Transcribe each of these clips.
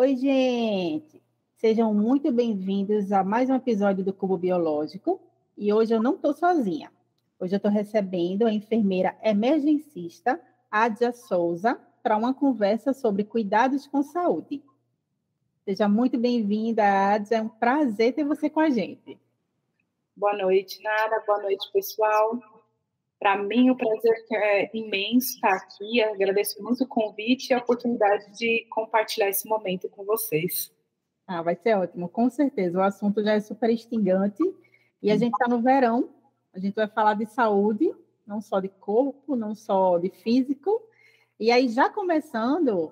Oi, gente! Sejam muito bem-vindos a mais um episódio do Cubo Biológico. E hoje eu não estou sozinha. Hoje eu estou recebendo a enfermeira emergencista Adia Souza para uma conversa sobre cuidados com saúde. Seja muito bem-vinda, Adia. É um prazer ter você com a gente. Boa noite, Nara. Boa noite, pessoal. Para mim, o prazer é imenso estar aqui. agradeço muito o convite e a oportunidade de compartilhar esse momento com vocês. Ah, vai ser ótimo, com certeza. O assunto já é super instigante e a gente está no verão. A gente vai falar de saúde, não só de corpo, não só de físico. E aí, já começando,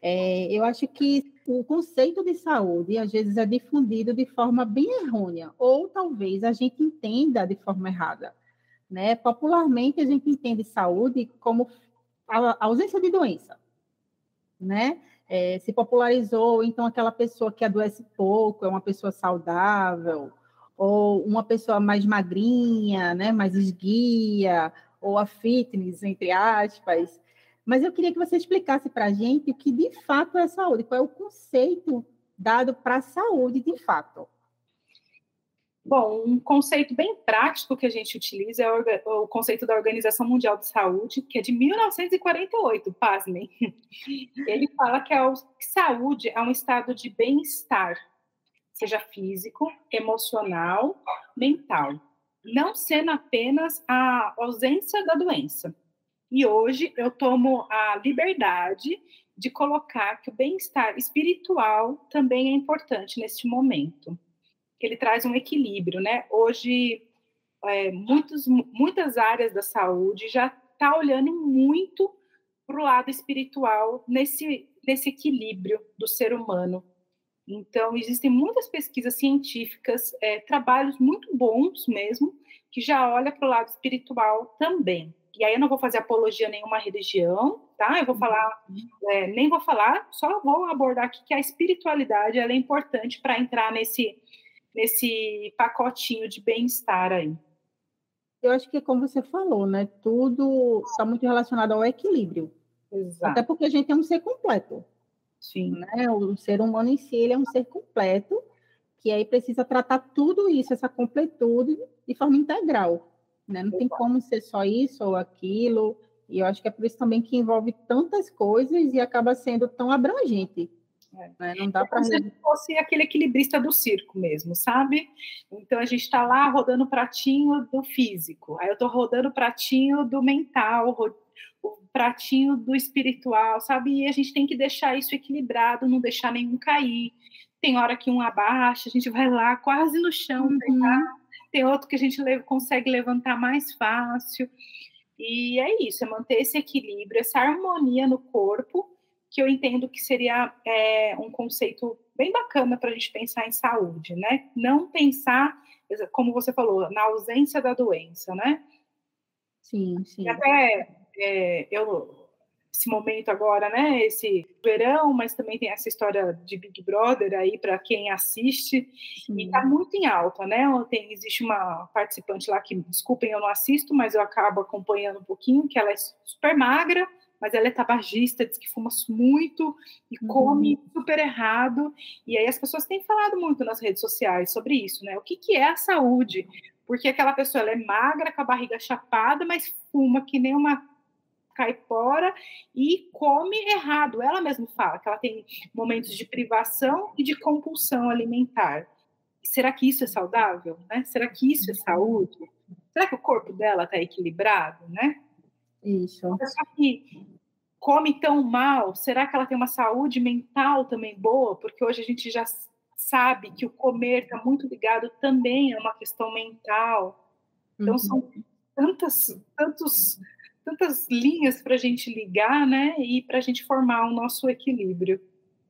é, eu acho que o conceito de saúde às vezes é difundido de forma bem errônea, ou talvez a gente entenda de forma errada. Né? Popularmente, a gente entende saúde como a ausência de doença. Né? É, se popularizou, então, aquela pessoa que adoece pouco é uma pessoa saudável, ou uma pessoa mais magrinha, né? mais esguia, ou a fitness, entre aspas. Mas eu queria que você explicasse para a gente o que de fato é saúde, qual é o conceito dado para a saúde de fato. Bom, um conceito bem prático que a gente utiliza é o conceito da Organização Mundial de Saúde, que é de 1948, pasmem. Ele fala que a saúde é um estado de bem-estar, seja físico, emocional, mental, não sendo apenas a ausência da doença. E hoje eu tomo a liberdade de colocar que o bem-estar espiritual também é importante neste momento ele traz um equilíbrio, né? Hoje, é, muitos, muitas áreas da saúde já está olhando muito para o lado espiritual nesse, nesse equilíbrio do ser humano. Então, existem muitas pesquisas científicas, é, trabalhos muito bons mesmo, que já olha para o lado espiritual também. E aí eu não vou fazer apologia a nenhuma religião, tá? Eu vou falar, uhum. é, nem vou falar, só vou abordar aqui que a espiritualidade ela é importante para entrar nesse nesse pacotinho de bem-estar aí? Eu acho que, como você falou, né? Tudo está muito relacionado ao equilíbrio. Exato. Até porque a gente é um ser completo. Sim. Né? O ser humano em si ele é um ser completo, que aí precisa tratar tudo isso, essa completude, de forma integral. Né? Não Exato. tem como ser só isso ou aquilo. E eu acho que é por isso também que envolve tantas coisas e acaba sendo tão abrangente. É. Né? Não dá para. Como se fosse aquele equilibrista do circo mesmo, sabe? Então a gente está lá rodando o pratinho do físico, aí eu estou rodando o pratinho do mental, o pratinho do espiritual, sabe? E a gente tem que deixar isso equilibrado, não deixar nenhum cair. Tem hora que um abaixa, a gente vai lá quase no chão, uhum. tem outro que a gente consegue levantar mais fácil. E é isso, é manter esse equilíbrio, essa harmonia no corpo que eu entendo que seria é, um conceito bem bacana para a gente pensar em saúde, né? Não pensar, como você falou, na ausência da doença, né? Sim, sim. E até é, eu esse momento agora, né? Esse verão, mas também tem essa história de Big Brother aí para quem assiste Sim. e está muito em alta, né? Tem existe uma participante lá que, desculpem, eu não assisto, mas eu acabo acompanhando um pouquinho, que ela é super magra, mas ela é tabagista, diz que fuma muito e uhum. come super errado. E aí as pessoas têm falado muito nas redes sociais sobre isso, né? O que, que é a saúde? Porque aquela pessoa ela é magra, com a barriga chapada, mas fuma que nem uma caipora e come errado. Ela mesma fala que ela tem momentos de privação e de compulsão alimentar. Será que isso é saudável? Né? Será que isso é uhum. saúde? Será que o corpo dela está equilibrado, né? Isso. Pessoa que come tão mal, será que ela tem uma saúde mental também boa? Porque hoje a gente já sabe que o comer está muito ligado também a uma questão mental. Então uhum. são tantas, tantos, tantas linhas para a gente ligar, né? E para a gente formar o nosso equilíbrio.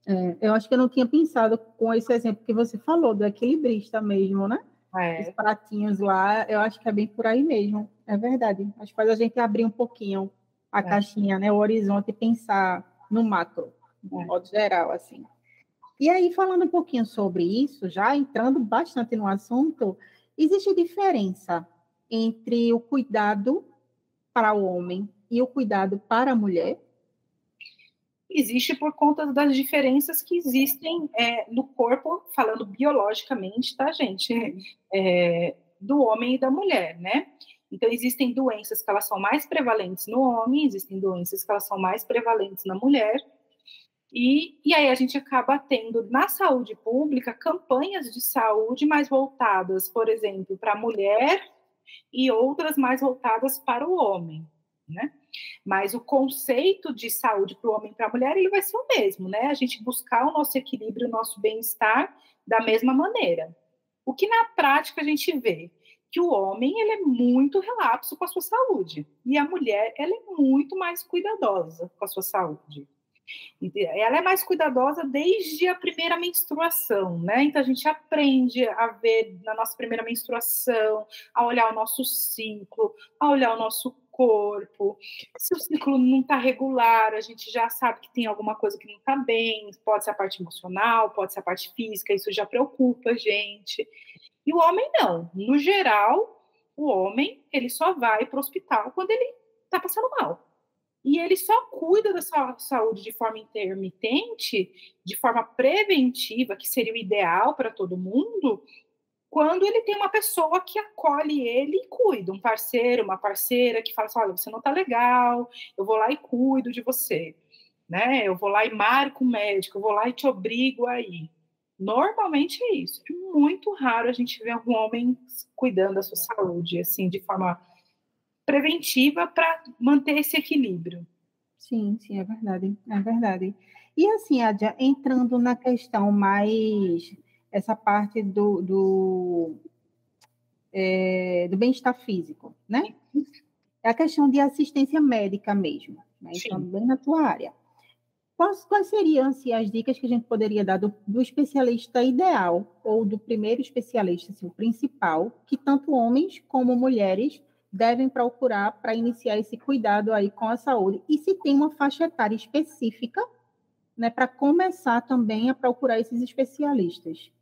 É, eu acho que eu não tinha pensado com esse exemplo que você falou, do equilibrista mesmo, né? É. Os pratinhos lá, eu acho que é bem por aí mesmo. É verdade. Acho que faz a gente abrir um pouquinho a é. caixinha, né? O horizonte pensar no macro, no é. modo geral, assim. E aí, falando um pouquinho sobre isso, já entrando bastante no assunto, existe diferença entre o cuidado para o homem e o cuidado para a mulher? existe por conta das diferenças que existem é, no corpo, falando biologicamente, tá, gente? É, do homem e da mulher, né? Então, existem doenças que elas são mais prevalentes no homem, existem doenças que elas são mais prevalentes na mulher, e, e aí a gente acaba tendo na saúde pública campanhas de saúde mais voltadas, por exemplo, para a mulher e outras mais voltadas para o homem, né? Mas o conceito de saúde para o homem e para a mulher ele vai ser o mesmo, né? A gente buscar o nosso equilíbrio, o nosso bem-estar da mesma maneira. O que na prática a gente vê que o homem ele é muito relapso com a sua saúde e a mulher ela é muito mais cuidadosa com a sua saúde. Ela é mais cuidadosa desde a primeira menstruação, né? Então a gente aprende a ver na nossa primeira menstruação, a olhar o nosso ciclo, a olhar o nosso corpo. Se o ciclo não está regular, a gente já sabe que tem alguma coisa que não está bem, pode ser a parte emocional, pode ser a parte física, isso já preocupa a gente. E o homem não. No geral, o homem ele só vai para o hospital quando ele está passando mal. E ele só cuida da sua saúde de forma intermitente, de forma preventiva, que seria o ideal para todo mundo, quando ele tem uma pessoa que acolhe ele e cuida, um parceiro, uma parceira que fala assim, olha, você não está legal, eu vou lá e cuido de você, né? Eu vou lá e marco o médico, eu vou lá e te obrigo a ir. Normalmente é isso. É muito raro a gente ver um homem cuidando da sua saúde, assim, de forma preventiva para manter esse equilíbrio. Sim, sim, é verdade, é verdade. E assim, Adia, entrando na questão mais essa parte do, do, é, do bem-estar físico, né? É a questão de assistência médica mesmo, né? Então, bem na tua área. Quais, quais seriam assim, as dicas que a gente poderia dar do, do, especialista ideal ou do primeiro especialista, assim, o principal, que tanto homens como mulheres devem procurar para iniciar esse cuidado aí com a saúde. E se tem uma faixa etária específica, né, para começar também a procurar esses especialistas.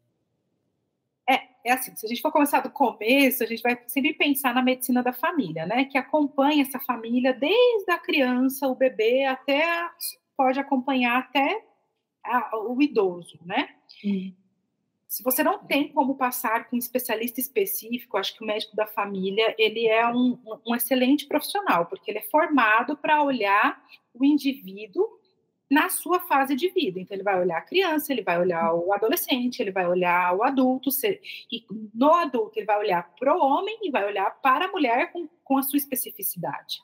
É, é assim, se a gente for começar do começo, a gente vai sempre pensar na medicina da família, né, que acompanha essa família desde a criança, o bebê, até pode acompanhar até a, o idoso, né? Hum. Se você não tem como passar com um especialista específico, acho que o médico da família ele é um, um excelente profissional, porque ele é formado para olhar o indivíduo na sua fase de vida. Então, ele vai olhar a criança, ele vai olhar o adolescente, ele vai olhar o adulto, e no adulto ele vai olhar para o homem e vai olhar para a mulher com, com a sua especificidade.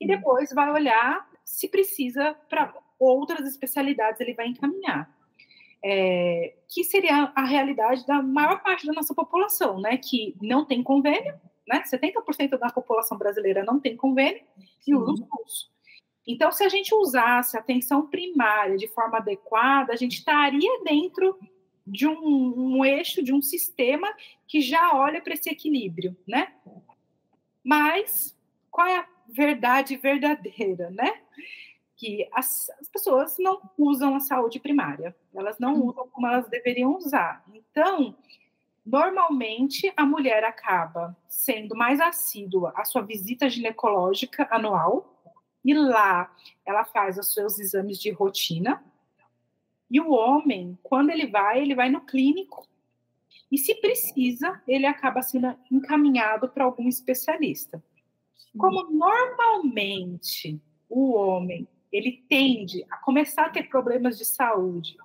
E depois vai olhar se precisa para outras especialidades, ele vai encaminhar é, que seria a realidade da maior parte da nossa população, né, que não tem convênio, né, 70% da população brasileira não tem convênio e usa o SUS. Então, se a gente usasse a atenção primária de forma adequada, a gente estaria dentro de um, um eixo, de um sistema que já olha para esse equilíbrio, né? Mas qual é a verdade verdadeira, né? que as, as, pessoas não usam a saúde primária, elas não uhum. usam como elas deveriam usar. Então, normalmente a mulher acaba sendo mais assídua à sua visita ginecológica anual, e lá ela faz os seus exames de rotina. E o homem, quando ele vai, ele vai no clínico. E se precisa, ele acaba sendo encaminhado para algum especialista. Como normalmente o homem ele tende a começar a ter problemas de saúde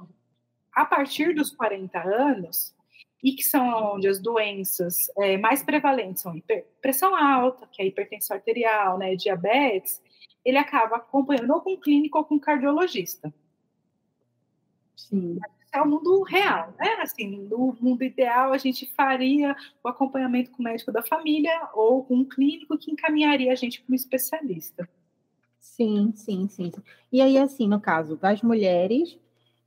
a partir dos 40 anos, e que são onde as doenças é, mais prevalentes são pressão alta, que é hipertensão arterial, né, diabetes, ele acaba acompanhando ou com clínico ou com cardiologista. Sim. É o mundo real, né? Assim, no mundo ideal, a gente faria o acompanhamento com o médico da família ou com um clínico que encaminharia a gente para um especialista. Sim, sim, sim. E aí, assim, no caso das mulheres,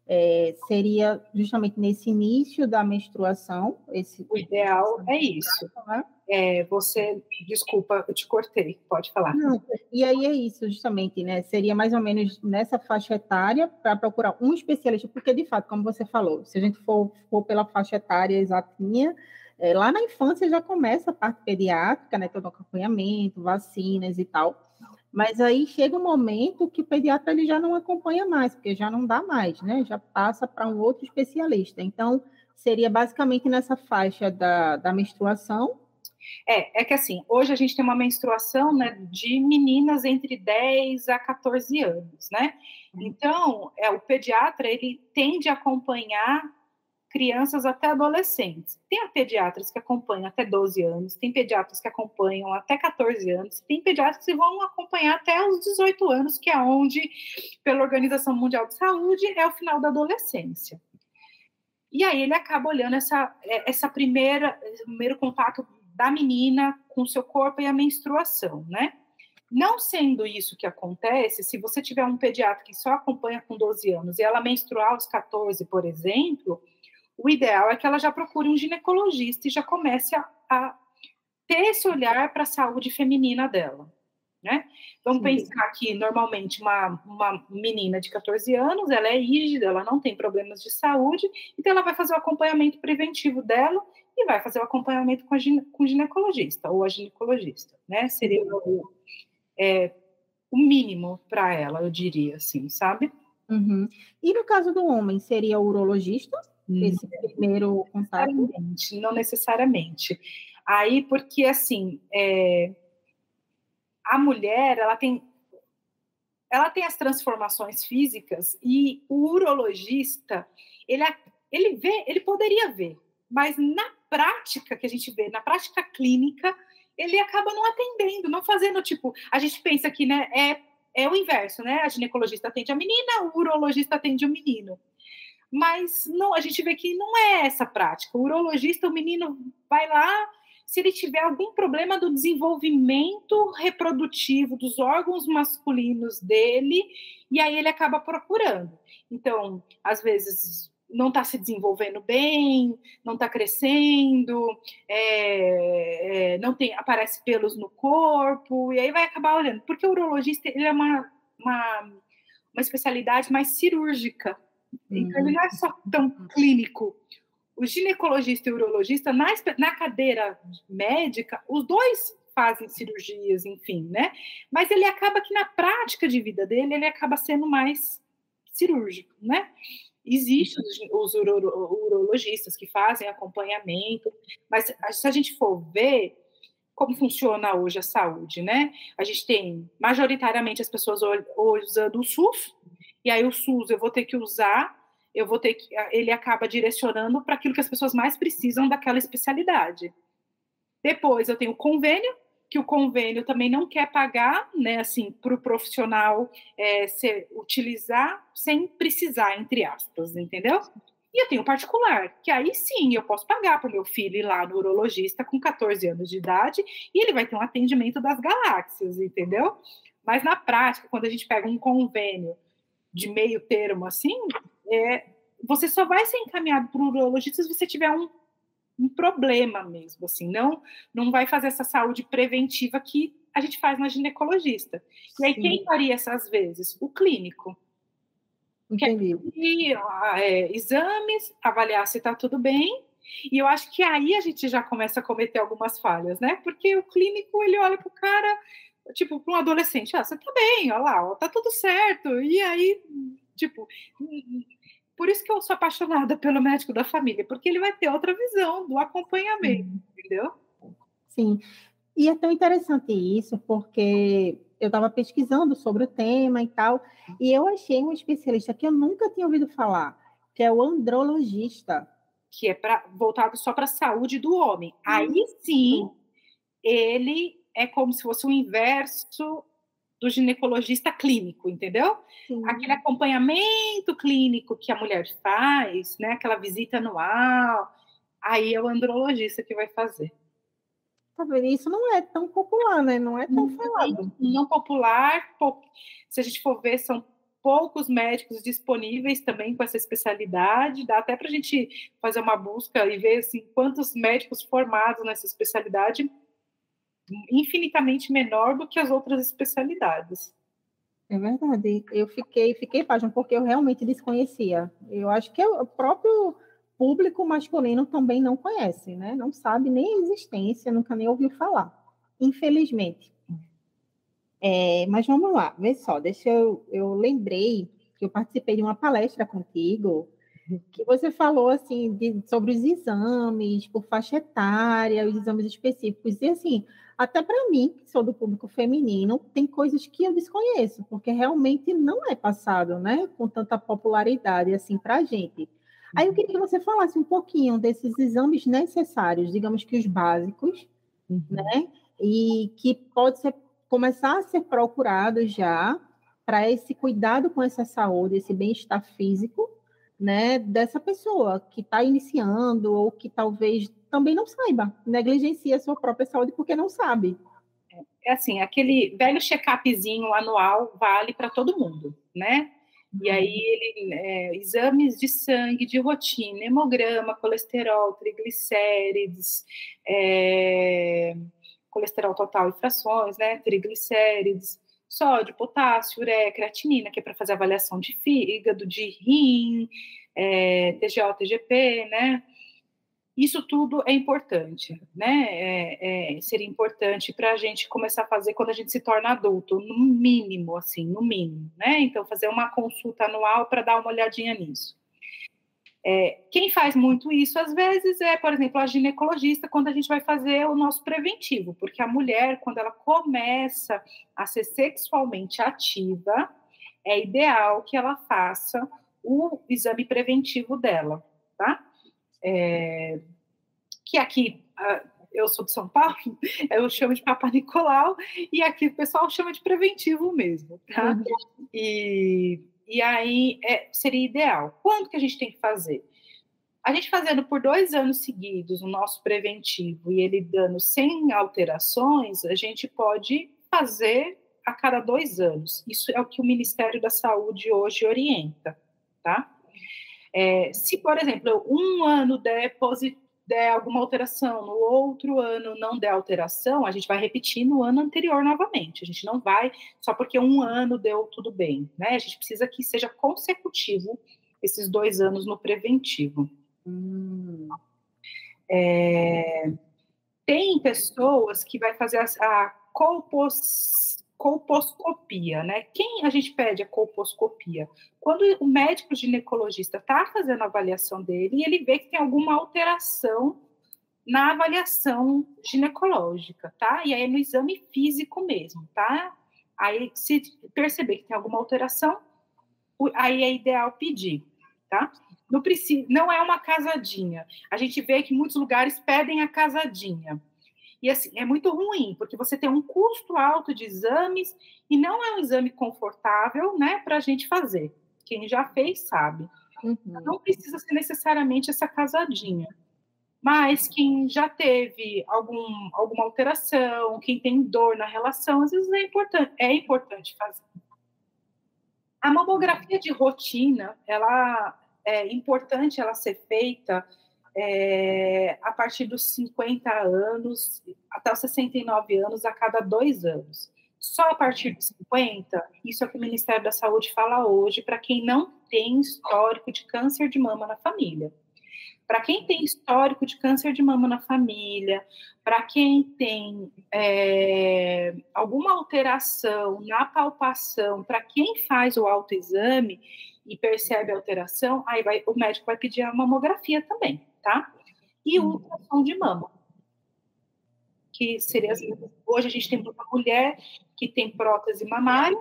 é, seria justamente nesse início da menstruação. Esse, o ideal é isso. Né? É, você, desculpa, eu te cortei, pode falar. Não, e aí é isso, justamente, né? Seria mais ou menos nessa faixa etária para procurar um especialista, porque de fato, como você falou, se a gente for, for pela faixa etária exatinha, é, lá na infância já começa a parte pediátrica, né? Todo acompanhamento, vacinas e tal. Mas aí chega um momento que o pediatra ele já não acompanha mais, porque já não dá mais, né? Já passa para um outro especialista. Então, seria basicamente nessa faixa da, da menstruação. É, é que assim, hoje a gente tem uma menstruação né, de meninas entre 10 a 14 anos, né? Uhum. Então, é, o pediatra, ele tende a acompanhar crianças até adolescentes. Tem pediatras que acompanham até 12 anos, tem pediatras que acompanham até 14 anos, tem pediatras que vão acompanhar até os 18 anos, que é onde, pela Organização Mundial de Saúde, é o final da adolescência. E aí ele acaba olhando essa, é, essa primeira, primeiro contato da menina com o seu corpo e a menstruação, né? Não sendo isso que acontece, se você tiver um pediatra que só acompanha com 12 anos e ela menstruar aos 14, por exemplo, o ideal é que ela já procure um ginecologista e já comece a, a ter esse olhar para a saúde feminina dela. Né? Vamos Sim. pensar que normalmente uma, uma menina de 14 anos, ela é rígida, ela não tem problemas de saúde, então ela vai fazer o acompanhamento preventivo dela e vai fazer o acompanhamento com, gine, com o ginecologista ou a ginecologista, né? Seria o, é, o mínimo para ela, eu diria assim, sabe? Uhum. E no caso do homem, seria o urologista? Esse primeiro contato? Não necessariamente. Aí, porque assim, é, a mulher, ela tem ela tem as transformações físicas e o urologista, ele, ele vê, ele poderia ver, mas na prática que a gente vê, na prática clínica, ele acaba não atendendo, não fazendo, tipo, a gente pensa que, né, é, é o inverso, né, a ginecologista atende a menina, o urologista atende o menino mas não, a gente vê que não é essa prática. O urologista, o menino vai lá, se ele tiver algum problema do desenvolvimento reprodutivo dos órgãos masculinos dele, e aí ele acaba procurando. Então, às vezes não está se desenvolvendo bem, não está crescendo, é, é, não tem, aparece pelos no corpo, e aí vai acabar olhando. Porque o urologista ele é uma, uma, uma especialidade mais cirúrgica, então, ele não é só tão clínico. O ginecologista e o urologista, na, na cadeira médica, os dois fazem cirurgias, enfim, né? Mas ele acaba que na prática de vida dele, ele acaba sendo mais cirúrgico, né? Existem os, os urologistas que fazem acompanhamento, mas se a gente for ver como funciona hoje a saúde, né? A gente tem majoritariamente as pessoas usando o SUS, e aí o SUS eu vou ter que usar, eu vou ter que, ele acaba direcionando para aquilo que as pessoas mais precisam daquela especialidade. Depois eu tenho o convênio, que o convênio também não quer pagar, né, assim, para o profissional é, se, utilizar sem precisar, entre aspas, entendeu? E eu tenho particular, que aí sim eu posso pagar para o meu filho ir lá no urologista com 14 anos de idade e ele vai ter um atendimento das galáxias, entendeu? Mas na prática, quando a gente pega um convênio de meio termo assim, é, você só vai ser encaminhado para o urologista se você tiver um, um problema mesmo, assim, não, não vai fazer essa saúde preventiva que a gente faz na ginecologista. E aí, Sim. quem faria essas vezes? O clínico. Entendi. E, é, exames, avaliar se está tudo bem. E eu acho que aí a gente já começa a cometer algumas falhas, né? Porque o clínico, ele olha para o cara, tipo, para um adolescente, ah, você tá bem, olha lá, ó, tá tudo certo. E aí, tipo, por isso que eu sou apaixonada pelo médico da família, porque ele vai ter outra visão do acompanhamento, uhum. entendeu? Sim. E é tão interessante isso, porque eu estava pesquisando sobre o tema e tal, e eu achei um especialista que eu nunca tinha ouvido falar, que é o andrologista. Que é pra, voltado só para a saúde do homem. Aí sim, ele é como se fosse o inverso do ginecologista clínico, entendeu? Sim. Aquele acompanhamento clínico que a mulher faz, né? Aquela visita anual, aí é o andrologista que vai fazer. Tá vendo? Isso não é tão popular, né? Não é tão não, falado. Não popular, se a gente for ver, são poucos médicos disponíveis também com essa especialidade. Dá até para a gente fazer uma busca e ver assim, quantos médicos formados nessa especialidade infinitamente menor do que as outras especialidades. É verdade. Eu fiquei, fiquei página porque eu realmente desconhecia. Eu acho que o próprio público masculino também não conhece, né? Não sabe nem a existência, nunca nem ouviu falar. Infelizmente. É, mas vamos lá, vê só, deixa eu, eu lembrei que eu participei de uma palestra contigo que você falou assim de, sobre os exames por faixa etária, os exames específicos e assim até para mim que sou do público feminino tem coisas que eu desconheço porque realmente não é passado, né, com tanta popularidade assim para a gente. Aí eu queria que você falasse um pouquinho desses exames necessários, digamos que os básicos, uhum. né, e que pode ser começar a ser procurado já para esse cuidado com essa saúde, esse bem-estar físico, né, dessa pessoa que está iniciando ou que talvez também não saiba, negligencia a sua própria saúde porque não sabe. É assim, aquele velho check-upzinho anual vale para todo mundo, né? E aí, ele, é, exames de sangue de rotina, hemograma, colesterol, triglicérides, é, colesterol total e frações, né? Triglicérides, sódio, potássio, ureia, creatinina, que é para fazer avaliação de fígado, de rim, é, TGO, TGP, né? Isso tudo é importante, né? É, é, seria importante para a gente começar a fazer quando a gente se torna adulto, no mínimo, assim, no mínimo, né? Então, fazer uma consulta anual para dar uma olhadinha nisso. É, quem faz muito isso, às vezes, é, por exemplo, a ginecologista, quando a gente vai fazer o nosso preventivo, porque a mulher, quando ela começa a ser sexualmente ativa, é ideal que ela faça o exame preventivo dela, tá? É, que aqui, eu sou de São Paulo, eu chamo de Papa Nicolau, e aqui o pessoal chama de preventivo mesmo, tá? Uhum. E e aí é, seria ideal. Quando que a gente tem que fazer? A gente fazendo por dois anos seguidos o nosso preventivo e ele dando sem alterações, a gente pode fazer a cada dois anos. Isso é o que o Ministério da Saúde hoje orienta, tá? É, se, por exemplo, um ano der der alguma alteração, no outro ano não der alteração, a gente vai repetir no ano anterior novamente. A gente não vai só porque um ano deu tudo bem, né? A gente precisa que seja consecutivo esses dois anos no preventivo. Hum. É, tem pessoas que vai fazer a, a colposcopia, né? Quem a gente pede a colposcopia? Quando o médico ginecologista está fazendo a avaliação dele e ele vê que tem alguma alteração na avaliação ginecológica, tá? E aí é no exame físico mesmo, tá? Aí, se perceber que tem alguma alteração, aí é ideal pedir, tá? Não, precisa, não é uma casadinha. A gente vê que muitos lugares pedem a casadinha. E assim, é muito ruim, porque você tem um custo alto de exames e não é um exame confortável, né, para a gente fazer. Quem já fez sabe. Uhum. Não precisa ser necessariamente essa casadinha. Mas quem já teve algum, alguma alteração, quem tem dor na relação, às vezes é importante, é importante fazer. A mamografia de rotina, ela é importante ela ser feita é, a partir dos 50 anos até os 69 anos a cada dois anos. Só a partir de 50, isso é o que o Ministério da Saúde fala hoje, para quem não tem histórico de câncer de mama na família. Para quem tem histórico de câncer de mama na família, para quem tem é, alguma alteração na palpação, para quem faz o autoexame e percebe a alteração, aí vai, o médico vai pedir a mamografia também, tá? E o ultrassom de mama que seria assim, hoje a gente tem muita mulher que tem prótese mamária,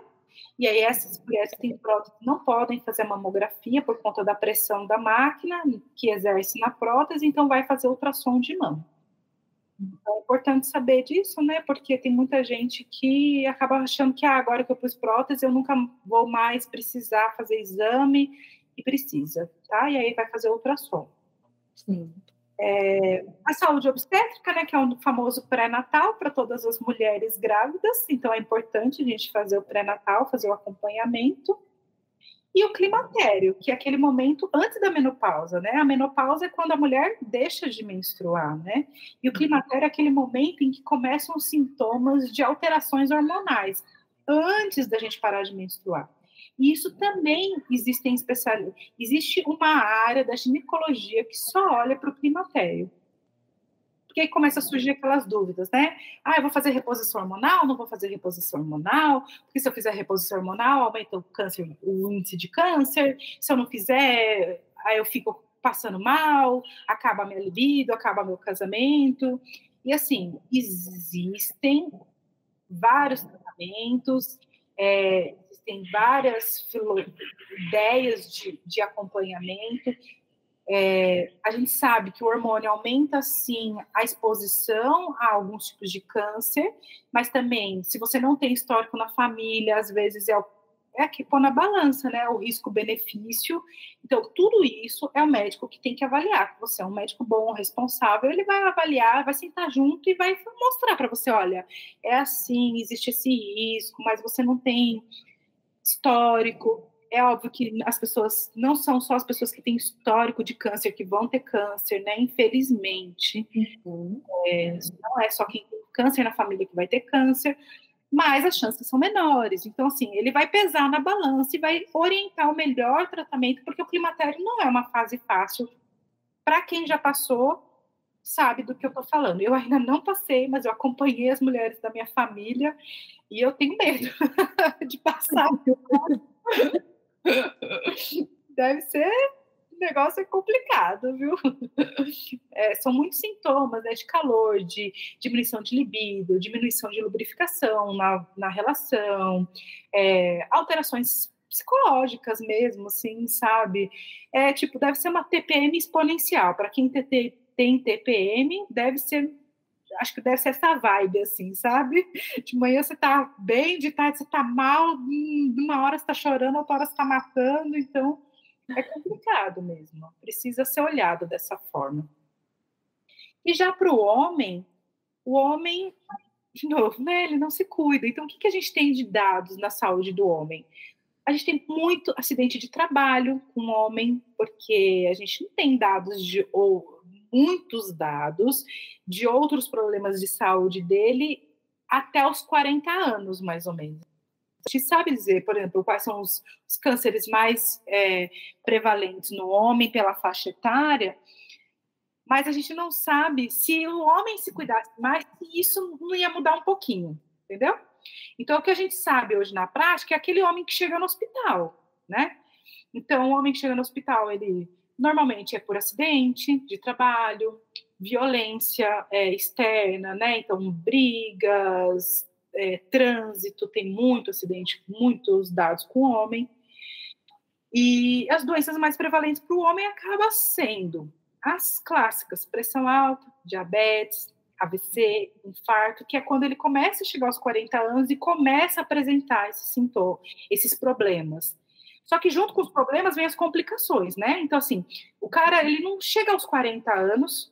e aí essas mulheres que têm prótese não podem fazer mamografia por conta da pressão da máquina que exerce na prótese, então vai fazer ultrassom de mama. Então é importante saber disso, né? Porque tem muita gente que acaba achando que ah, agora que eu pus prótese, eu nunca vou mais precisar fazer exame e precisa, tá? E aí vai fazer ultrassom. Sim. É, a saúde obstétrica, né, que é um famoso pré-natal para todas as mulheres grávidas, então é importante a gente fazer o pré-natal, fazer o acompanhamento. E o climatério, que é aquele momento antes da menopausa, né? A menopausa é quando a mulher deixa de menstruar, né? E o climatério é aquele momento em que começam os sintomas de alterações hormonais, antes da gente parar de menstruar. E isso também existem especialistas. Existe uma área da ginecologia que só olha para o climatério. Porque aí começa a surgir aquelas dúvidas, né? Ah, eu vou fazer reposição hormonal, não vou fazer reposição hormonal, porque se eu fizer reposição hormonal, aumenta o câncer, o índice de câncer, se eu não fizer, aí eu fico passando mal, acaba minha libido, acaba meu casamento. E assim, existem vários tratamentos, é, várias ideias de, de acompanhamento, é, a gente sabe que o hormônio aumenta sim a exposição a alguns tipos de câncer, mas também, se você não tem histórico na família, às vezes é, é que pôr na balança, né? O risco-benefício. Então, tudo isso é o médico que tem que avaliar. Você é um médico bom, responsável, ele vai avaliar, vai sentar junto e vai mostrar para você: olha, é assim, existe esse risco, mas você não tem histórico é óbvio que as pessoas não são só as pessoas que têm histórico de câncer que vão ter câncer, né? Infelizmente, uhum. é, não é só quem tem câncer na família que vai ter câncer, mas as chances são menores. Então, assim, ele vai pesar na balança e vai orientar o melhor tratamento, porque o climatério não é uma fase fácil. Para quem já passou, sabe do que eu estou falando. Eu ainda não passei, mas eu acompanhei as mulheres da minha família e eu tenho medo de passar. Deve ser negócio complicado, viu? É, são muitos sintomas né, de calor, de diminuição de libido, diminuição de lubrificação na, na relação, é, alterações psicológicas mesmo, assim, sabe? É tipo, deve ser uma TPM exponencial. Para quem tem TPM, deve ser acho que deve ser essa vibe, assim, sabe? De manhã você tá bem, de tarde você tá mal, de uma hora você tá chorando, outra hora você tá matando, então é complicado mesmo. Precisa ser olhado dessa forma. E já para o homem, o homem, de novo, né, ele não se cuida. Então, o que, que a gente tem de dados na saúde do homem? A gente tem muito acidente de trabalho com o homem, porque a gente não tem dados de ou muitos dados de outros problemas de saúde dele até os 40 anos, mais ou menos. A gente sabe dizer, por exemplo, quais são os, os cânceres mais é, prevalentes no homem pela faixa etária, mas a gente não sabe se o homem se cuidasse mais, se isso não ia mudar um pouquinho, entendeu? Então, o que a gente sabe hoje na prática é aquele homem que chega no hospital, né? Então, o homem que chega no hospital, ele Normalmente é por acidente de trabalho, violência é, externa, né? Então, brigas, é, trânsito, tem muito acidente, muitos dados com o homem. E as doenças mais prevalentes para o homem acabam sendo as clássicas: pressão alta, diabetes, AVC, infarto, que é quando ele começa a chegar aos 40 anos e começa a apresentar esses sintomas, esses problemas. Só que junto com os problemas vem as complicações, né? Então, assim, o cara, ele não chega aos 40 anos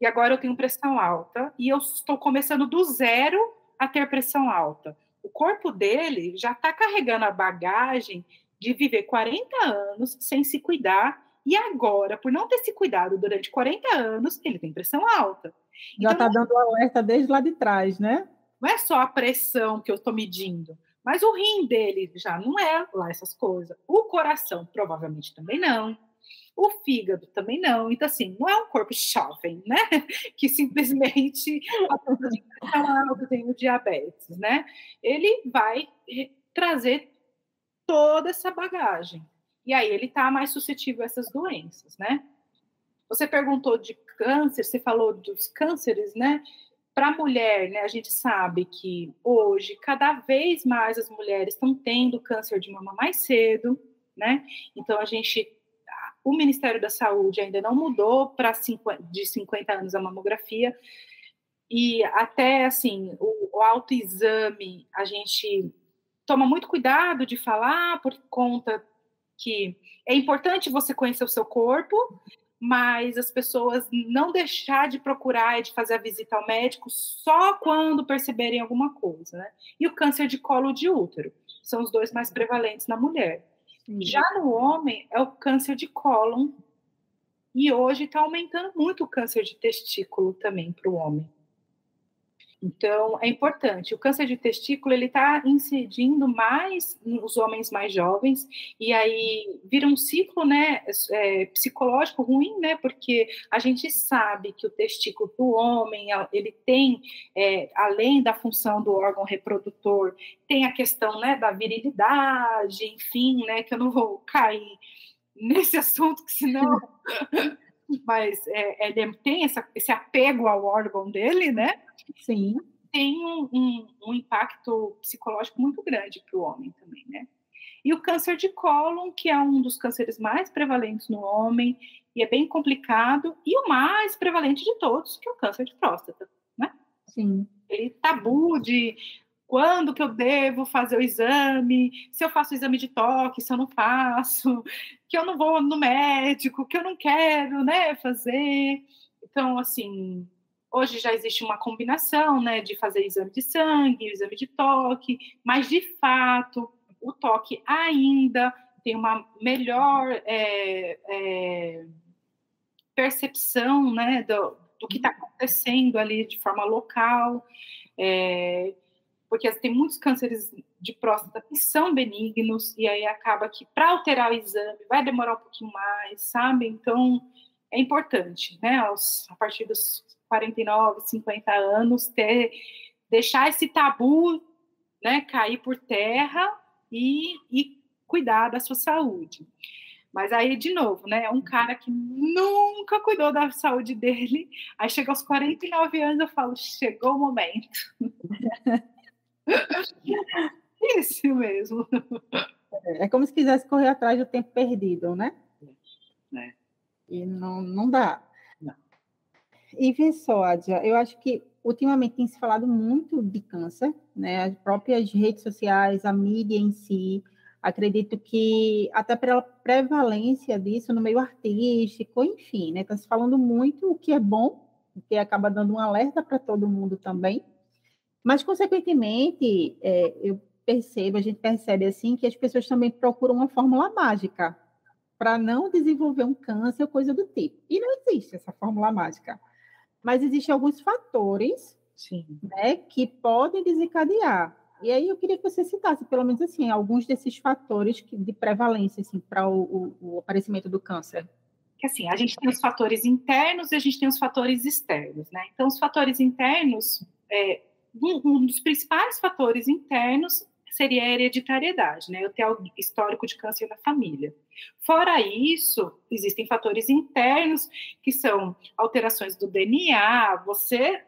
e agora eu tenho pressão alta e eu estou começando do zero a ter pressão alta. O corpo dele já está carregando a bagagem de viver 40 anos sem se cuidar e agora, por não ter se cuidado durante 40 anos, ele tem pressão alta. Já está então, dando alerta desde lá de trás, né? Não é só a pressão que eu estou medindo. Mas o rim dele já não é lá essas coisas. O coração provavelmente também não. O fígado também não. Então, assim, não é um corpo jovem, né? Que simplesmente tem diabetes, né? Ele vai trazer toda essa bagagem. E aí ele está mais suscetível a essas doenças, né? Você perguntou de câncer, você falou dos cânceres, né? Para a mulher, né, a gente sabe que hoje cada vez mais as mulheres estão tendo câncer de mama mais cedo, né? Então a gente, o Ministério da Saúde ainda não mudou para de 50 anos a mamografia e até assim o, o autoexame a gente toma muito cuidado de falar por conta que é importante você conhecer o seu corpo, mas as pessoas não deixar de procurar e de fazer a visita ao médico só quando perceberem alguma coisa, né? E o câncer de colo de útero são os dois mais prevalentes na mulher. Já no homem é o câncer de cólon e hoje está aumentando muito o câncer de testículo também para o homem. Então, é importante. O câncer de testículo, ele está incidindo mais nos homens mais jovens, e aí vira um ciclo, né, é, psicológico ruim, né, porque a gente sabe que o testículo do homem, ele tem, é, além da função do órgão reprodutor, tem a questão, né, da virilidade, enfim, né, que eu não vou cair nesse assunto, que senão... Mas é, ele tem essa, esse apego ao órgão dele, né? Sim. Tem um, um, um impacto psicológico muito grande para o homem também, né? E o câncer de cólon, que é um dos cânceres mais prevalentes no homem, e é bem complicado, e o mais prevalente de todos, que é o câncer de próstata, né? Sim. Ele tabu de quando que eu devo fazer o exame, se eu faço o exame de toque, se eu não faço, que eu não vou no médico, que eu não quero, né, fazer. Então, assim, Hoje já existe uma combinação, né, de fazer exame de sangue, exame de toque, mas de fato o toque ainda tem uma melhor é, é, percepção, né, do, do que está acontecendo ali de forma local, é, porque tem muitos cânceres de próstata que são benignos e aí acaba que para alterar o exame vai demorar um pouquinho mais, sabe? Então é importante, né, aos, a partir dos 49, 50 anos, ter, deixar esse tabu né, cair por terra e, e cuidar da sua saúde. Mas aí, de novo, né? É um cara que nunca cuidou da saúde dele. Aí chega aos 49 anos, eu falo, chegou o momento. Isso mesmo. É como se quisesse correr atrás do tempo perdido, né? É. E não, não dá. E vê só, Adia, eu acho que ultimamente tem se falado muito de câncer, né? As próprias redes sociais, a mídia em si, acredito que até pela prevalência disso no meio artístico, enfim, né? Está se falando muito o que é bom, o que acaba dando um alerta para todo mundo também. Mas, consequentemente, é, eu percebo, a gente percebe assim que as pessoas também procuram uma fórmula mágica para não desenvolver um câncer ou coisa do tipo. E não existe essa fórmula mágica mas existem alguns fatores né, que podem desencadear. E aí eu queria que você citasse, pelo menos assim, alguns desses fatores que, de prevalência assim, para o, o, o, aparecimento do câncer. Que assim, a gente tem os fatores internos e a gente tem os fatores externos, né? Então, os fatores internos, é, um, um dos principais fatores internos seria a hereditariedade, né? Eu tenho histórico de câncer na família. Fora isso, existem fatores internos que são alterações do DNA, você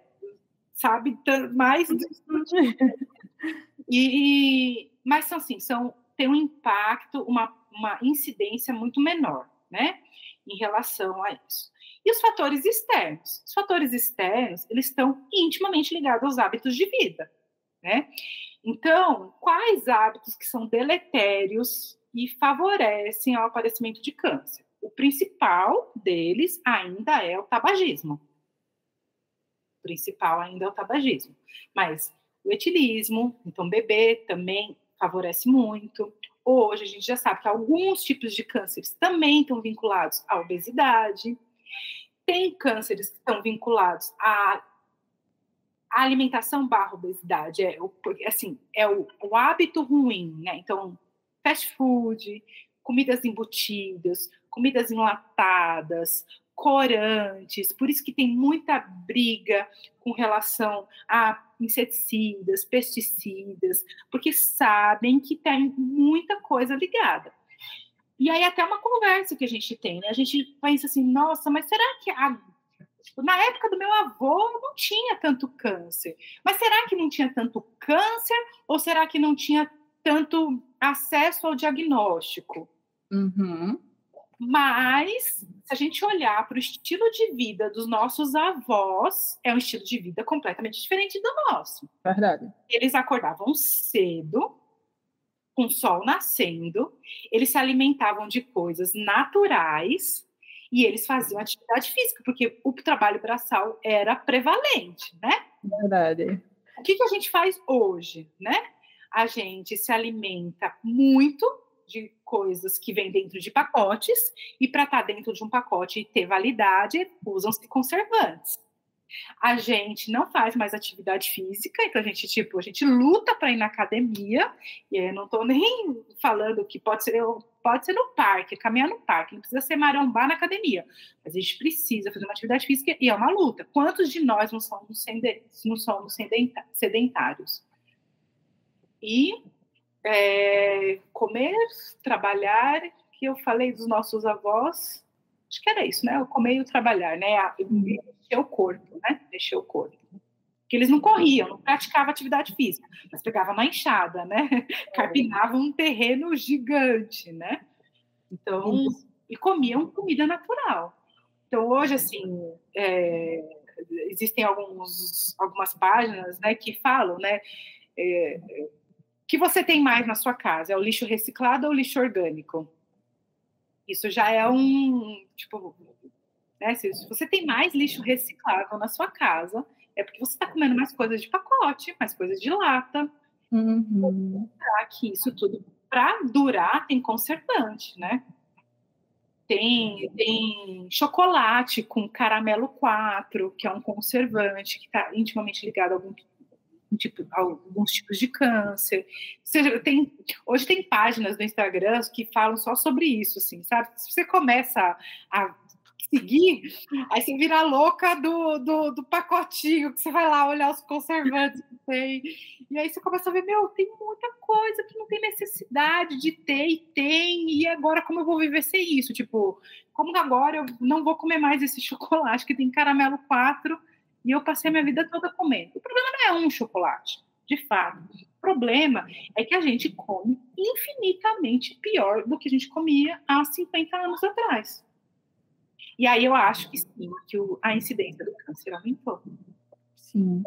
sabe mais e mas são assim, são tem um impacto, uma, uma incidência muito menor, né? Em relação a isso. E os fatores externos? Os fatores externos, eles estão intimamente ligados aos hábitos de vida, né? Então, quais hábitos que são deletérios e favorecem ao aparecimento de câncer? O principal deles ainda é o tabagismo. O principal ainda é o tabagismo. Mas o etilismo, então beber também favorece muito. Hoje a gente já sabe que alguns tipos de cânceres também estão vinculados à obesidade. Tem cânceres que estão vinculados a a alimentação barra obesidade é o, assim, é o, o hábito ruim, né? Então, fast food, comidas embutidas, comidas enlatadas, corantes, por isso que tem muita briga com relação a inseticidas, pesticidas, porque sabem que tem muita coisa ligada. E aí até uma conversa que a gente tem, né? A gente pensa assim, nossa, mas será que a Tipo, na época do meu avô não tinha tanto câncer. Mas será que não tinha tanto câncer ou será que não tinha tanto acesso ao diagnóstico? Uhum. Mas, se a gente olhar para o estilo de vida dos nossos avós, é um estilo de vida completamente diferente do nosso. Verdade. Eles acordavam cedo, com o sol nascendo, eles se alimentavam de coisas naturais, e eles faziam atividade física, porque o trabalho braçal era prevalente, né? Verdade. O que, que a gente faz hoje, né? A gente se alimenta muito de coisas que vêm dentro de pacotes, e para estar tá dentro de um pacote e ter validade, usam-se conservantes. A gente não faz mais atividade física, então a gente, tipo, a gente luta para ir na academia, e eu não estou nem falando que pode ser, pode ser no parque, caminhar no parque, não precisa ser marombar na academia, mas a gente precisa fazer uma atividade física e é uma luta. Quantos de nós não somos, não somos sedentários? E é, comer, trabalhar, que eu falei dos nossos avós, acho que era isso, né? O comer e o trabalhar, né? Mexer o corpo, né? Mexer o corpo. Que eles não corriam, não praticavam atividade física, mas pegavam na enxada, né? Carpinavam um terreno gigante, né? Então, e comiam comida natural. Então, hoje, assim, é, existem alguns, algumas páginas né, que falam, né? É, que você tem mais na sua casa? É o lixo reciclado ou o lixo orgânico? Isso já é um, tipo, né, se você tem mais lixo reciclável na sua casa, é porque você está comendo mais coisas de pacote, mais coisas de lata. Uhum. que isso tudo, para durar, tem conservante, né? Tem, tem chocolate com caramelo 4, que é um conservante que está intimamente ligado a algum tipo, alguns tipos de câncer. Seja, tem, hoje tem páginas no Instagram que falam só sobre isso, assim, sabe? Se você começa a, seguir, aí você vira louca do, do, do, pacotinho, que você vai lá olhar os conservantes que tem. E aí você começa a ver, meu, tem muita coisa que não tem necessidade de ter e tem, e agora como eu vou viver sem isso? Tipo, como agora eu não vou comer mais esse chocolate que tem caramelo 4 e eu passei a minha vida toda comendo. O problema não é um chocolate, de fato. O problema é que a gente come infinitamente pior do que a gente comia há 50 anos atrás. E aí eu acho que sim, que a incidência do câncer aumentou. Sim.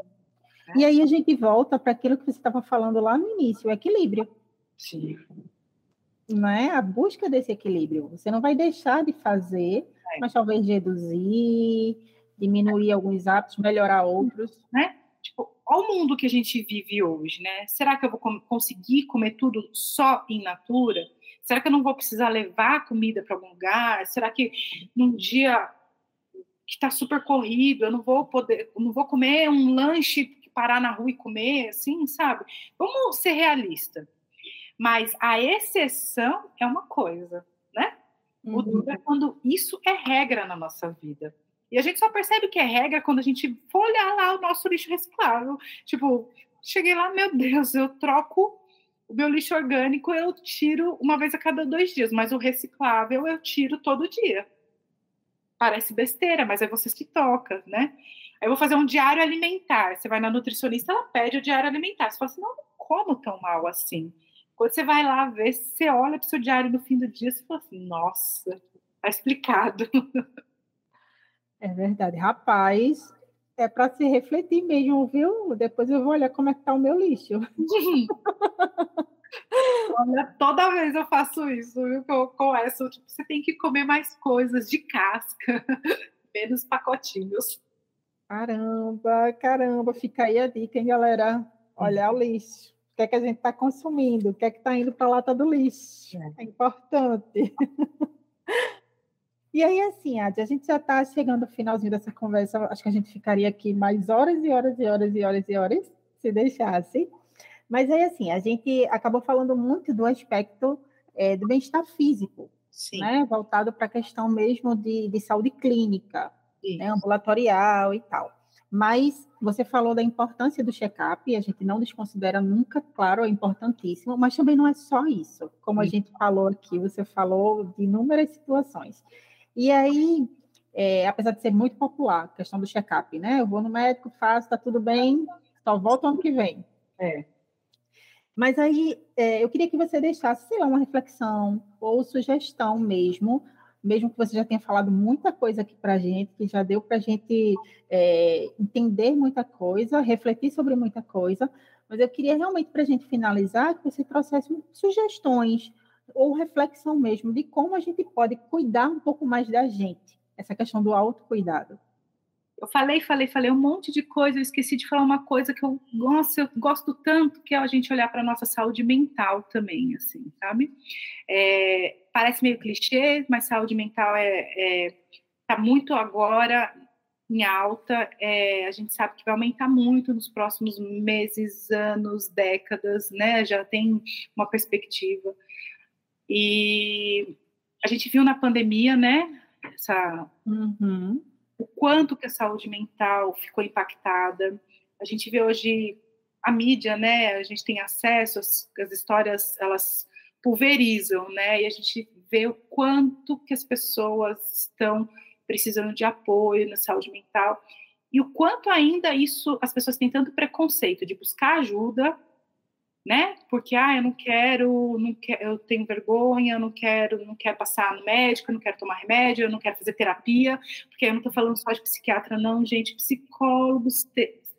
É. E aí a gente volta para aquilo que você estava falando lá no início, o equilíbrio. Sim. Não é? A busca desse equilíbrio. Você não vai deixar de fazer, é. mas talvez reduzir, diminuir alguns hábitos, melhorar outros. Né? Tipo, olha o mundo que a gente vive hoje, né? Será que eu vou conseguir comer tudo só em natura? Será que eu não vou precisar levar comida para algum lugar? Será que num dia que está super corrido, eu não vou poder, não vou comer um lanche parar na rua e comer, assim, sabe? Vamos ser realista. Mas a exceção é uma coisa, né? O duro é uhum. quando isso é regra na nossa vida. E a gente só percebe que é regra quando a gente for olhar lá o nosso lixo reciclável. Tipo, cheguei lá, meu Deus, eu troco o meu lixo orgânico, eu tiro uma vez a cada dois dias, mas o reciclável eu tiro todo dia. Parece besteira, mas é você que toca, né? Aí eu vou fazer um diário alimentar. Você vai na nutricionista, ela pede o diário alimentar. Você fala assim, não, como tão mal assim? Quando você vai lá ver, você olha para o seu diário no fim do dia, você fala assim, nossa, tá explicado. É verdade. Rapaz, é para se refletir mesmo, viu? Depois eu vou olhar como é que tá o meu lixo. Olha, toda vez eu faço isso, viu? Com, essa, tipo, você tem que comer mais coisas de casca, menos pacotinhos. Caramba, caramba, fica aí a dica, hein, galera? Olhar o lixo. O que é que a gente está consumindo? O que é que está indo para a lata do lixo? É, é importante. E aí, assim, Adi, a gente já está chegando ao finalzinho dessa conversa. Acho que a gente ficaria aqui mais horas e horas e horas e horas e horas, se deixasse. Mas aí, assim, a gente acabou falando muito do aspecto é, do bem-estar físico, Sim. né? Voltado para a questão mesmo de, de saúde clínica, né? ambulatorial e tal. Mas você falou da importância do check-up, a gente não desconsidera nunca, claro, é importantíssimo, mas também não é só isso. Como a gente falou aqui, você falou de inúmeras situações. E aí, é, apesar de ser muito popular, a questão do check-up, né? Eu vou no médico, faço, está tudo bem, só volto ano que vem. É. Mas aí, é, eu queria que você deixasse, sei lá, uma reflexão ou sugestão mesmo, mesmo que você já tenha falado muita coisa aqui para a gente, que já deu para a gente é, entender muita coisa, refletir sobre muita coisa, mas eu queria realmente, para a gente finalizar, que você trouxesse sugestões, ou reflexão mesmo de como a gente pode cuidar um pouco mais da gente, essa questão do autocuidado. Eu falei, falei, falei um monte de coisa, eu esqueci de falar uma coisa que eu, nossa, eu gosto tanto, que é a gente olhar para a nossa saúde mental também, assim, sabe? É, parece meio clichê, mas saúde mental é, é tá muito agora em alta. É, a gente sabe que vai aumentar muito nos próximos meses, anos, décadas, né? Já tem uma perspectiva. E a gente viu na pandemia, né? Essa, uhum. O quanto que a saúde mental ficou impactada. A gente vê hoje a mídia, né? A gente tem acesso, as, as histórias, elas pulverizam, né? E a gente vê o quanto que as pessoas estão precisando de apoio na saúde mental e o quanto ainda isso as pessoas têm tanto preconceito de buscar ajuda, né? Porque ah, eu não quero, não quero, eu tenho vergonha, eu não quero, não quero passar no médico, eu não quero tomar remédio, eu não quero fazer terapia, porque eu não estou falando só de psiquiatra, não, gente, psicólogos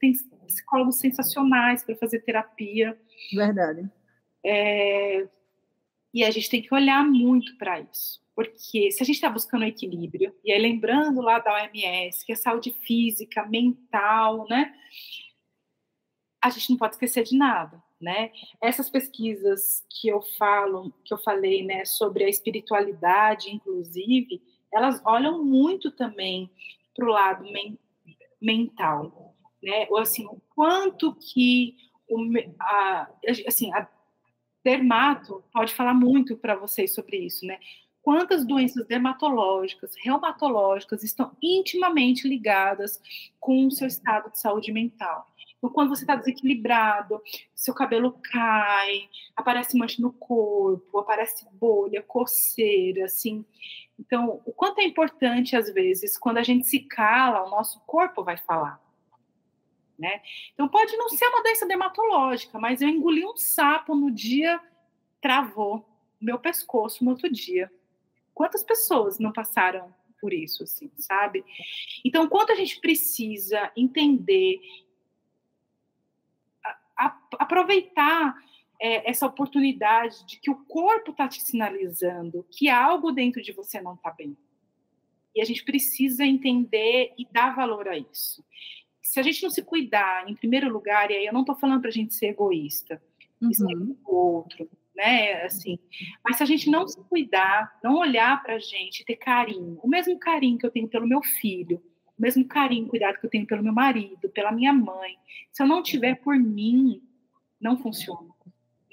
tem psicólogos sensacionais para fazer terapia. Verdade. É, e a gente tem que olhar muito para isso. Porque se a gente está buscando equilíbrio, e aí lembrando lá da OMS, que é saúde física, mental, né? A gente não pode esquecer de nada, né? Essas pesquisas que eu falo, que eu falei, né, sobre a espiritualidade, inclusive, elas olham muito também para o lado men mental, né? Ou assim, o quanto que o, a, assim, a dermato pode falar muito para vocês sobre isso, né? quantas doenças dermatológicas, reumatológicas estão intimamente ligadas com o seu estado de saúde mental. Então, quando você está desequilibrado, seu cabelo cai, aparece mancha no corpo, aparece bolha, coceira, assim. Então, o quanto é importante, às vezes, quando a gente se cala, o nosso corpo vai falar. Né? Então, pode não ser uma doença dermatológica, mas eu engoli um sapo no dia, travou meu pescoço no outro dia. Quantas pessoas não passaram por isso, assim, sabe? Então, quanto a gente precisa entender, aproveitar é, essa oportunidade de que o corpo está te sinalizando que algo dentro de você não está bem. E a gente precisa entender e dar valor a isso. Se a gente não se cuidar, em primeiro lugar, e aí eu não estou falando para a gente ser egoísta, uhum. isso é o outro, né? Assim, mas se a gente não se cuidar, não olhar para a gente, ter carinho, o mesmo carinho que eu tenho pelo meu filho, o mesmo carinho, cuidado que eu tenho pelo meu marido, pela minha mãe, se eu não tiver por mim, não funciona.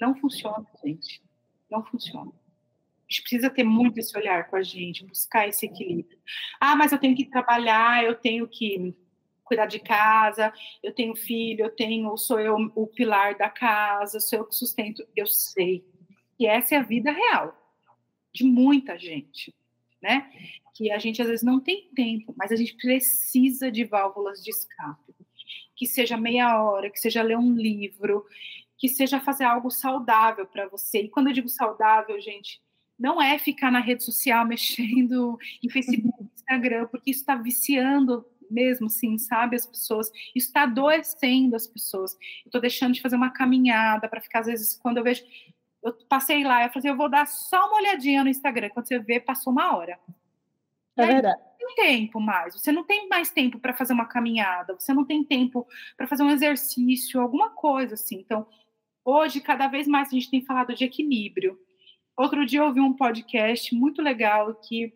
Não funciona, gente. Não funciona. A gente precisa ter muito esse olhar com a gente, buscar esse equilíbrio. Ah, mas eu tenho que trabalhar, eu tenho que cuidar de casa, eu tenho filho, eu tenho, sou eu o pilar da casa, sou eu que sustento. Eu sei, e essa é a vida real de muita gente, né? Que a gente às vezes não tem tempo, mas a gente precisa de válvulas de escape. Que seja meia hora, que seja ler um livro, que seja fazer algo saudável para você. E quando eu digo saudável, gente, não é ficar na rede social mexendo em Facebook, Instagram, porque isso está viciando mesmo, sim, sabe? As pessoas, isso está adoecendo as pessoas. Eu estou deixando de fazer uma caminhada para ficar, às vezes, quando eu vejo, eu passei lá, eu falei assim, eu vou dar só uma olhadinha no Instagram. Quando você vê, passou uma hora. É aí, verdade. Não tem tempo mais. Você não tem mais tempo para fazer uma caminhada. Você não tem tempo para fazer um exercício, alguma coisa assim. Então, hoje, cada vez mais a gente tem falado de equilíbrio. Outro dia eu ouvi um podcast muito legal que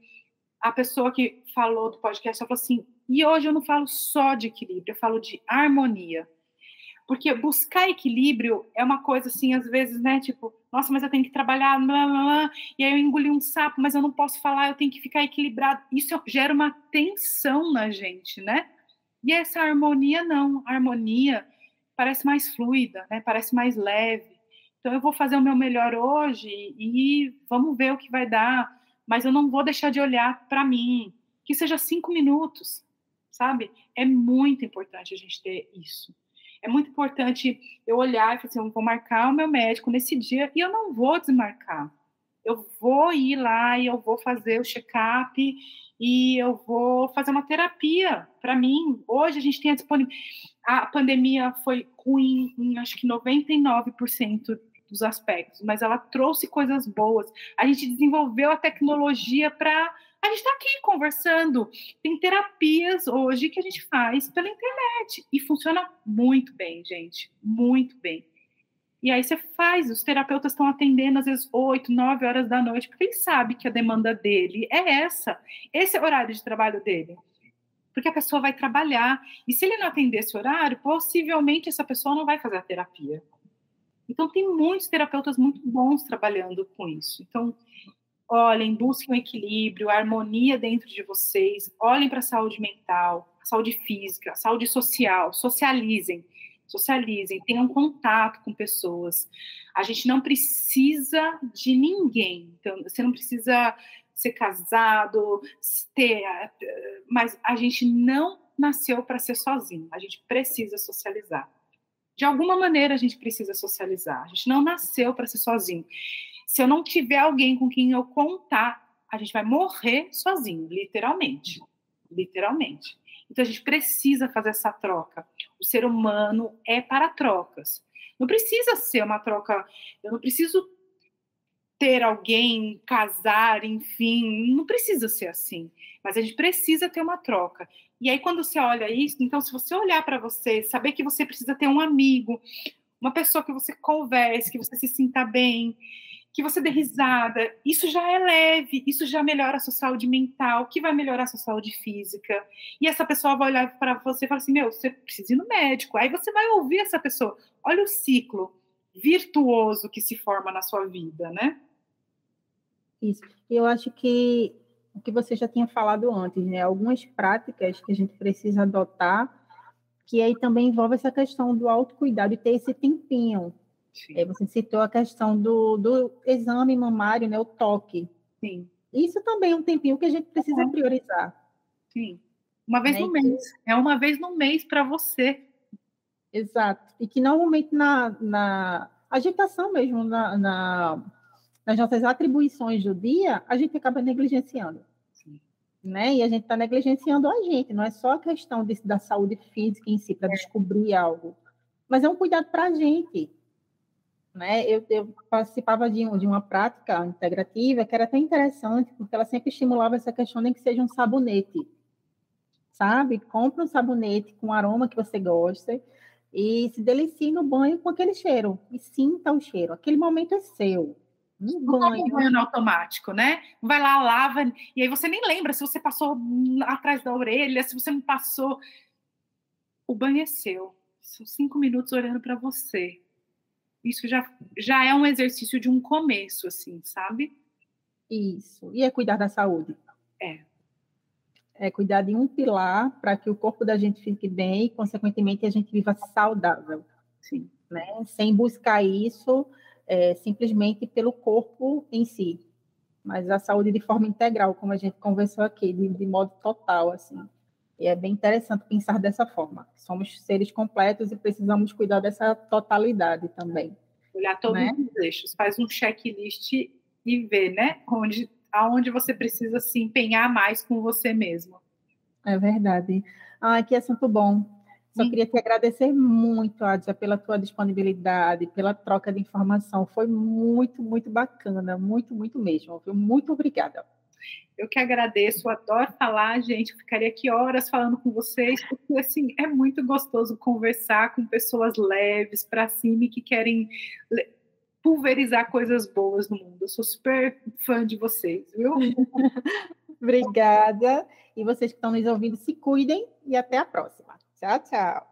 a pessoa que falou do podcast falou assim: e hoje eu não falo só de equilíbrio, eu falo de harmonia. Porque buscar equilíbrio é uma coisa assim, às vezes, né? Tipo, nossa, mas eu tenho que trabalhar, blá, blá, blá, e aí eu engoli um sapo, mas eu não posso falar, eu tenho que ficar equilibrado. Isso gera uma tensão na gente, né? E essa harmonia não, a harmonia parece mais fluida, né? Parece mais leve. Então eu vou fazer o meu melhor hoje e vamos ver o que vai dar, mas eu não vou deixar de olhar para mim, que seja cinco minutos, sabe? É muito importante a gente ter isso é muito importante eu olhar e falar assim, eu vou marcar o meu médico nesse dia e eu não vou desmarcar. Eu vou ir lá e eu vou fazer o check-up e eu vou fazer uma terapia. Para mim, hoje a gente tem a disponibilidade. A pandemia foi ruim em acho que 99% dos aspectos, mas ela trouxe coisas boas. A gente desenvolveu a tecnologia para a gente está aqui conversando. Tem terapias hoje que a gente faz pela internet e funciona muito bem, gente, muito bem. E aí você faz, os terapeutas estão atendendo às vezes 8, 9 horas da noite, porque ele sabe que a demanda dele é essa. Esse é o horário de trabalho dele. porque a pessoa vai trabalhar. E se ele não atender esse horário, possivelmente essa pessoa não vai fazer a terapia. Então, tem muitos terapeutas muito bons trabalhando com isso. Então, olhem, busquem um equilíbrio, harmonia dentro de vocês, olhem para a saúde mental, a saúde física, a saúde social, socializem, socializem, tenham contato com pessoas. A gente não precisa de ninguém, então, você não precisa ser casado, ter, mas a gente não nasceu para ser sozinho, a gente precisa socializar. De alguma maneira a gente precisa socializar. A gente não nasceu para ser sozinho. Se eu não tiver alguém com quem eu contar, a gente vai morrer sozinho, literalmente. Literalmente. Então a gente precisa fazer essa troca. O ser humano é para trocas. Não precisa ser uma troca, eu não preciso ter alguém, casar, enfim, não precisa ser assim. Mas a gente precisa ter uma troca. E aí, quando você olha isso, então, se você olhar para você, saber que você precisa ter um amigo, uma pessoa que você converse, que você se sinta bem, que você dê risada, isso já é leve, isso já melhora a sua saúde mental, que vai melhorar a sua saúde física. E essa pessoa vai olhar para você e falar assim: meu, você precisa ir no médico. Aí você vai ouvir essa pessoa. Olha o ciclo virtuoso que se forma na sua vida, né? Isso. Eu acho que o que você já tinha falado antes, né? Algumas práticas que a gente precisa adotar, que aí também envolve essa questão do autocuidado e ter esse tempinho. É, você citou a questão do, do exame mamário, né? O toque. Sim. Isso também é um tempinho que a gente precisa uhum. priorizar. Sim. Uma vez né? no mês. É uma vez no mês para você. Exato. E que normalmente na, na agitação mesmo, na, na nas nossas atribuições do dia, a gente acaba negligenciando. Né? E a gente está negligenciando a gente, não é só a questão de, da saúde física em si, para é. descobrir algo, mas é um cuidado para a gente. Né? Eu, eu participava de, de, uma prática integrativa que era até interessante, porque ela sempre estimulava essa questão de que seja um sabonete, sabe? Compre um sabonete com aroma que você gosta e se delicie no banho com aquele cheiro, e sinta o cheiro. Aquele momento é seu. Um banho. Um banho automático, né? Vai lá, lava, e aí você nem lembra se você passou atrás da orelha, se você não passou. O banho é seu. São cinco minutos olhando para você. Isso já, já é um exercício de um começo, assim, sabe? Isso. E é cuidar da saúde. É. É cuidar de um pilar para que o corpo da gente fique bem e, consequentemente, a gente viva saudável. Sim. Né? Sem buscar isso é, simplesmente pelo corpo em si, mas a saúde de forma integral, como a gente conversou aqui, de, de modo total, assim. E é bem interessante pensar dessa forma. Somos seres completos e precisamos cuidar dessa totalidade também. Olhar todos né? os eixos, faz um checklist e ver, né, onde, aonde você precisa se empenhar mais com você mesmo. É verdade. Ah, que assunto bom. Só queria te agradecer muito, Adja, pela tua disponibilidade, pela troca de informação. Foi muito, muito bacana, muito, muito mesmo. Muito obrigada. Eu que agradeço, adoro falar, gente. Ficaria aqui horas falando com vocês, porque assim é muito gostoso conversar com pessoas leves, para cima e que querem pulverizar coisas boas no mundo. Eu sou super fã de vocês, viu? Obrigada. E vocês que estão nos ouvindo, se cuidem e até a próxima. Tchau, tchau.